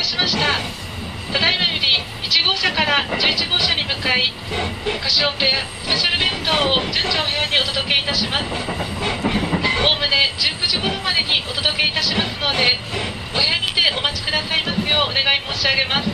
たしました。ただいまより1号車から11号車に向かいカシオペアスペシャル弁当を順次お部屋にお届けいたします。おおむね19時頃までにお届けいたしますのでお部屋にてお待ちくださいますようお願い申し上げます。